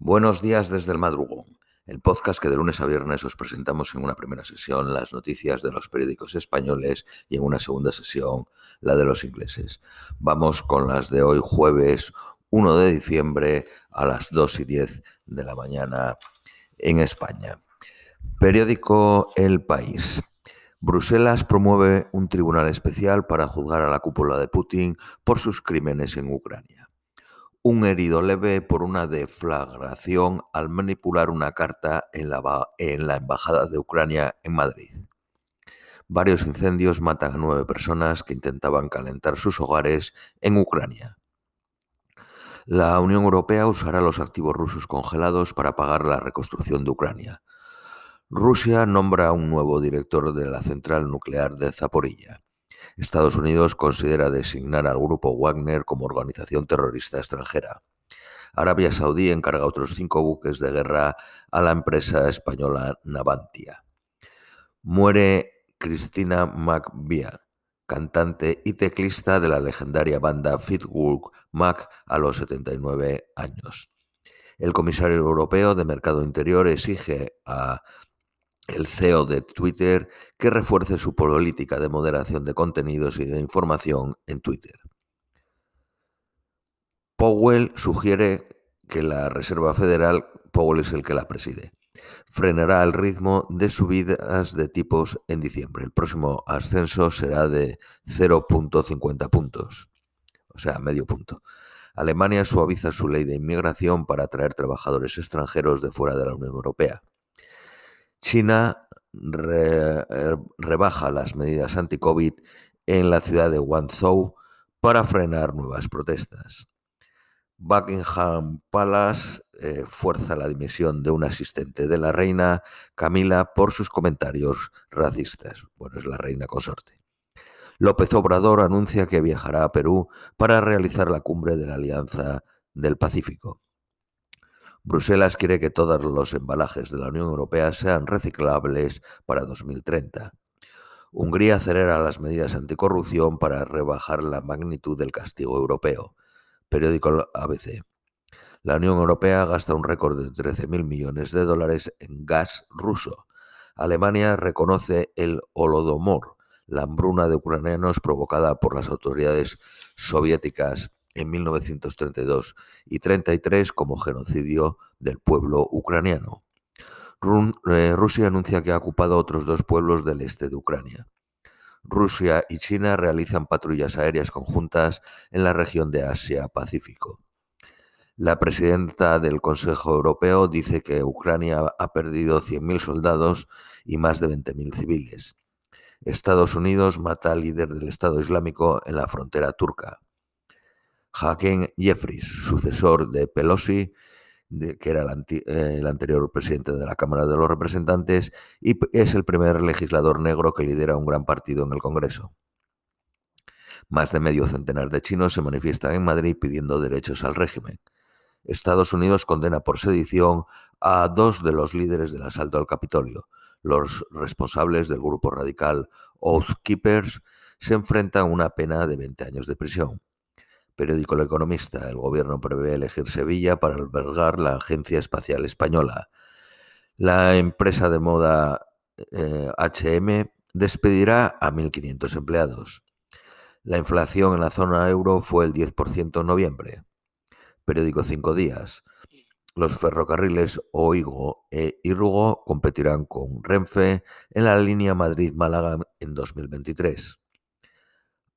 Buenos días desde el madrugón, el podcast que de lunes a viernes os presentamos en una primera sesión las noticias de los periódicos españoles y en una segunda sesión la de los ingleses. Vamos con las de hoy jueves 1 de diciembre a las 2 y 10 de la mañana en España. Periódico El País. Bruselas promueve un tribunal especial para juzgar a la cúpula de Putin por sus crímenes en Ucrania un herido leve por una deflagración al manipular una carta en la, Embajada de Ucrania en Madrid. Varios incendios matan a nueve personas que intentaban calentar sus hogares en Ucrania. La Unión Europea usará los activos rusos congelados para pagar la reconstrucción de Ucrania. Rusia nombra a un nuevo director de la central nuclear de Zaporilla. Estados Unidos considera designar al grupo Wagner como organización terrorista extranjera. Arabia Saudí encarga otros cinco buques de guerra a la empresa española Navantia. Muere Cristina McVie, cantante y teclista de la legendaria banda Fleetwood Mac a los 79 años. El comisario europeo de Mercado Interior exige a el CEO de Twitter que refuerce su política de moderación de contenidos y de información en Twitter. Powell sugiere que la Reserva Federal, Powell es el que la preside, frenará el ritmo de subidas de tipos en diciembre. El próximo ascenso será de 0.50 puntos, o sea, medio punto. Alemania suaviza su ley de inmigración para atraer trabajadores extranjeros de fuera de la Unión Europea. China eh, rebaja las medidas anti-COVID en la ciudad de Guangzhou para frenar nuevas protestas. Buckingham Palace eh, fuerza la dimisión de un asistente de la reina Camila por sus comentarios racistas. Bueno, es la reina consorte. López Obrador anuncia que viajará a Perú para realizar la cumbre de la Alianza del Pacífico. Bruselas quiere que todos los embalajes de la Unión Europea sean reciclables para 2030. Hungría acelera las medidas anticorrupción para rebajar la magnitud del castigo europeo. Periódico ABC. La Unión Europea gasta un récord de 13.000 millones de dólares en gas ruso. Alemania reconoce el Holodomor, la hambruna de ucranianos provocada por las autoridades soviéticas en 1932 y 33 como genocidio del pueblo ucraniano. Eh, Rusia anuncia que ha ocupado otros dos pueblos del este de Ucrania. Rusia y China realizan patrullas aéreas conjuntas en la región de Asia-Pacífico. La presidenta del Consejo Europeo dice que Ucrania ha perdido 100.000 soldados y más de 20.000 civiles. Estados Unidos mata al líder del Estado Islámico en la frontera turca. Hakeem Jeffries, sucesor de Pelosi, que era eh, el, anterior presidente de la Cámara de los Representantes, y es el primer legislador negro que lidera un gran partido en el Congreso. Más de medio centenar de chinos se manifiestan en Madrid pidiendo derechos al régimen. Estados Unidos condena por sedición a dos de los líderes del asalto al Capitolio. Los responsables del grupo radical Oath Keepers se enfrentan a una pena de 20 años de prisión. Periódico El Economista. El gobierno prevé elegir Sevilla para albergar la Agencia Espacial Española. La empresa de moda HM despedirá a 1.500 empleados. La inflación en la zona euro fue el 10% en noviembre. Periódico Cinco Días. Los ferrocarriles Oigo e Irrugo competirán con Renfe en la línea Madrid-Málaga en 2023.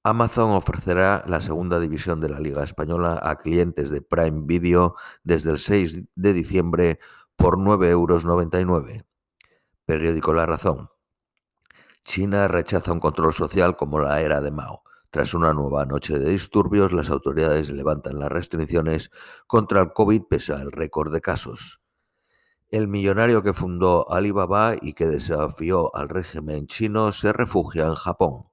Amazon ofrecerá la segunda división de la Liga Española a clientes de Prime Video desde el 6 de diciembre por 9,99 euros. Periódico La Razón. China rechaza un control social como la era de Mao. Tras una nueva noche de disturbios, las autoridades levantan las restricciones contra el COVID pese al récord de casos. El millonario que fundó Alibaba y que desafió al régimen chino se refugia en Japón.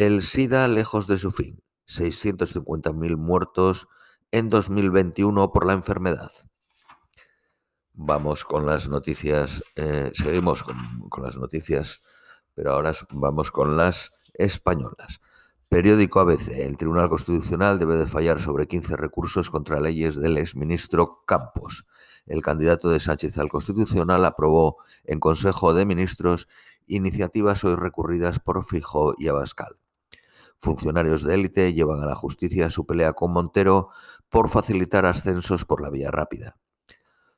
El SIDA lejos de su fin. 650.000 muertos en 2021 por la enfermedad. Vamos con las noticias, eh, seguimos con, las noticias, pero ahora vamos con las españolas. Periódico ABC. El Tribunal Constitucional debe de fallar sobre 15 recursos contra leyes del exministro Campos. El candidato de Sánchez al Constitucional aprobó en Consejo de Ministros iniciativas hoy recurridas por Fijó y Abascal. Funcionarios de élite llevan a la justicia su pelea con Montero por facilitar ascensos por la vía rápida.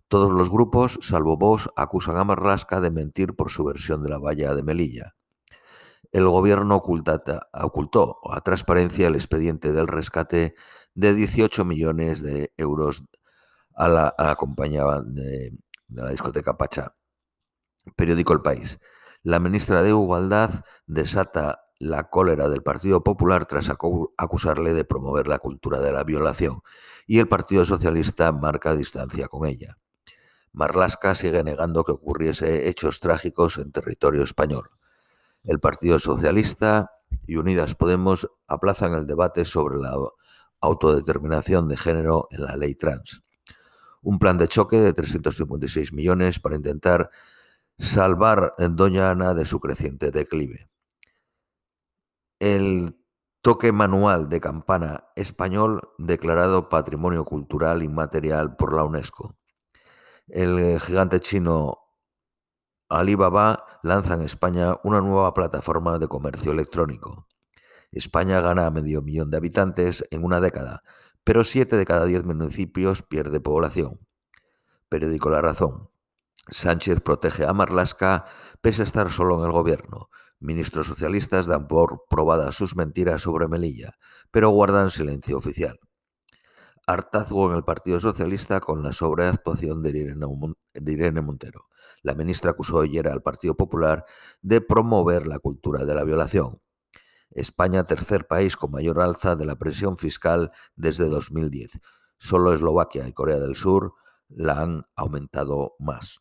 Todos los grupos, salvo vos, acusan a Marlasca de mentir por su versión de la valla de Melilla el gobierno ocultó a transparencia el expediente del rescate de 18 millones de euros a la, compañía de, la discoteca Pacha. Periódico El País. La ministra de Igualdad desata la cólera del Partido Popular tras acusarle de promover la cultura de la violación y el Partido Socialista marca distancia con ella. Marlasca sigue negando que ocurriese hechos trágicos en territorio español. El Partido Socialista y Unidas Podemos aplazan el debate sobre la autodeterminación de género en la ley trans. Un plan de choque de 356 millones para intentar salvar Doña Ana de su creciente declive. El toque manual de campana español declarado Patrimonio Cultural Inmaterial por la UNESCO. El gigante chino Alibaba lanza en España una nueva plataforma de comercio electrónico. España gana medio millón de habitantes en una década, pero 7 de cada 10 municipios pierde población. Periódico La Razón. Sánchez protege a Marlasca pese a estar solo en el gobierno. Ministros socialistas dan por probadas sus mentiras sobre Melilla, pero guardan silencio oficial hartazgo en el Partido Socialista con la sobreactuación de Irene, Montero. La ministra acusó ayer al Partido Popular de promover la cultura de la violación. España, tercer país con mayor alza de la presión fiscal desde 2010. Solo Eslovaquia y Corea del Sur la han aumentado más.